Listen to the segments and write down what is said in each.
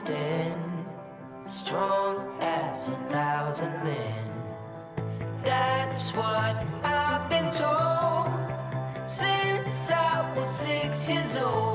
can strong as a thousand men. That's what I've been told since I was six years old.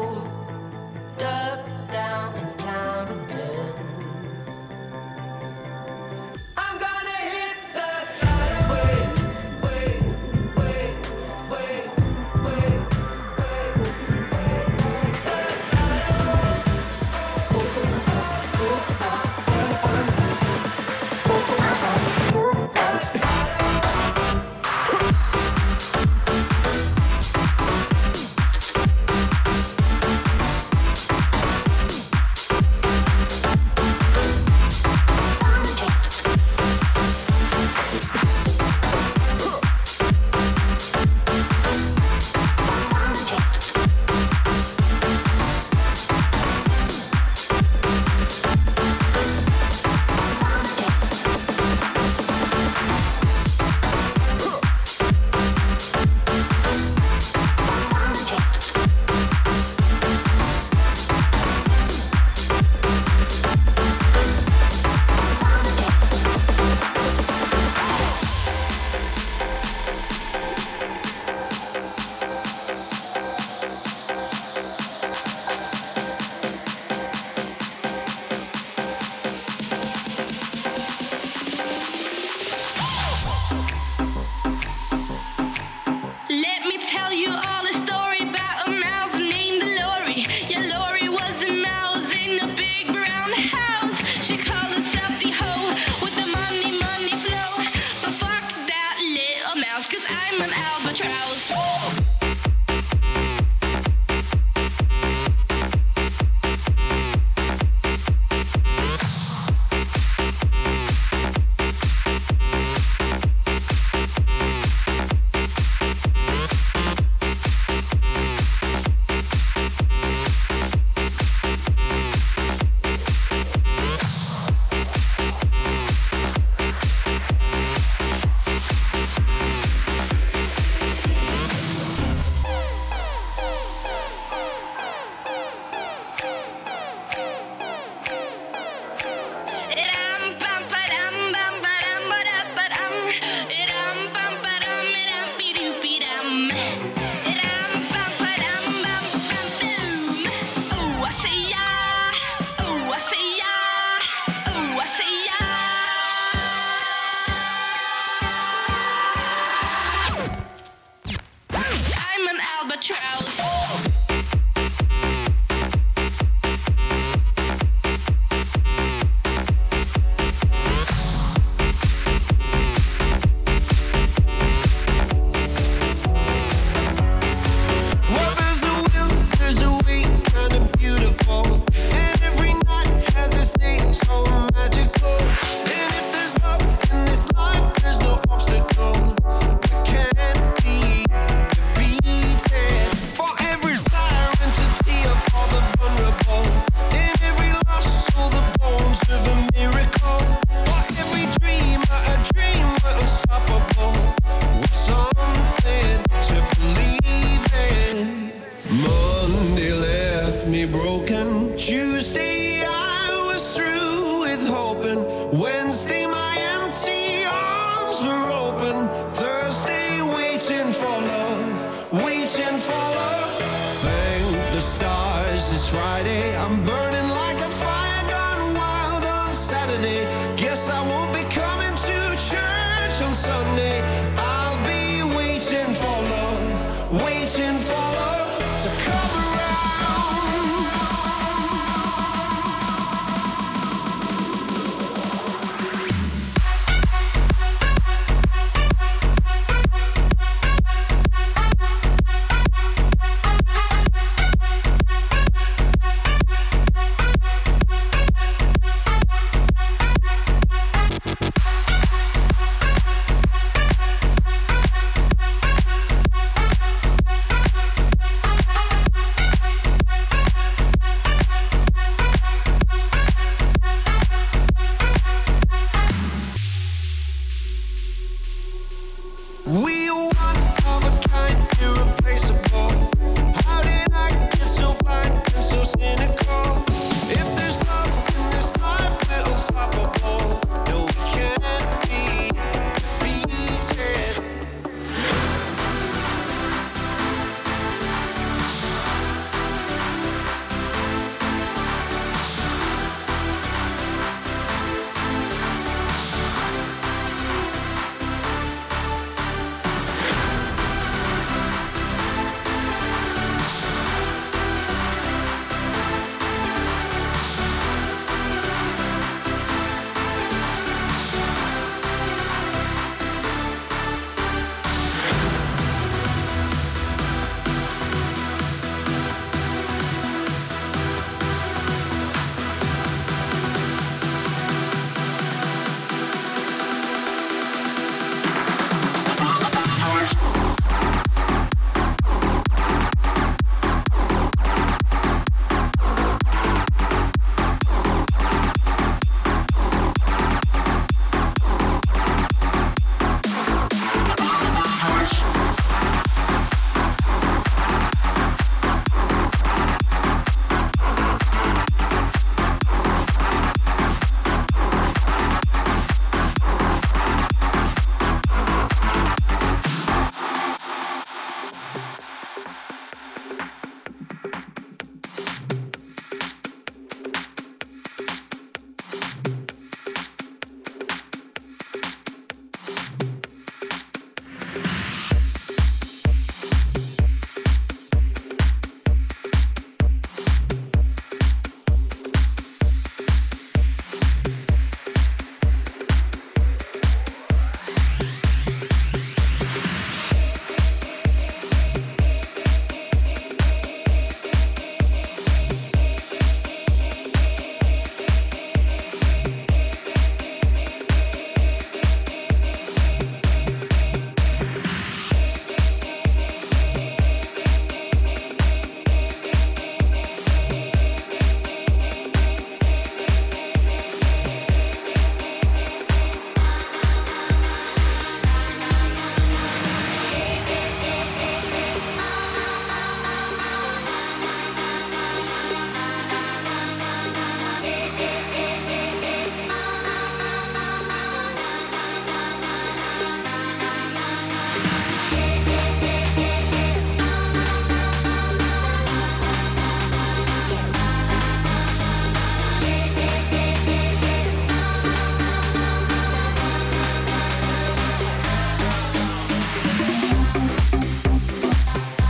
Friday, I'm burning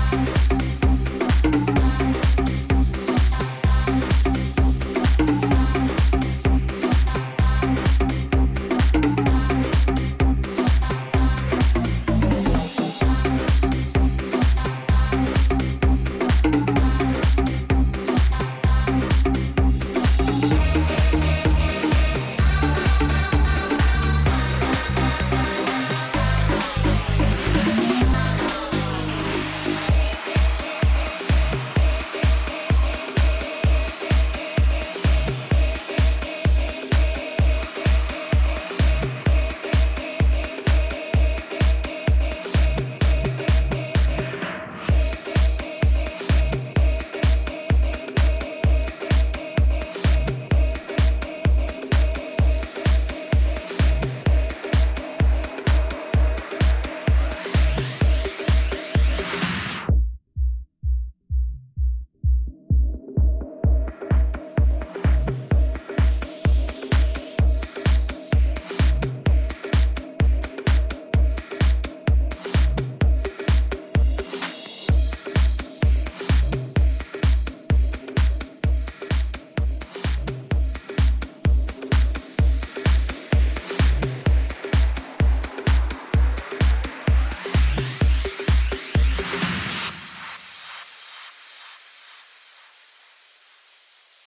Thank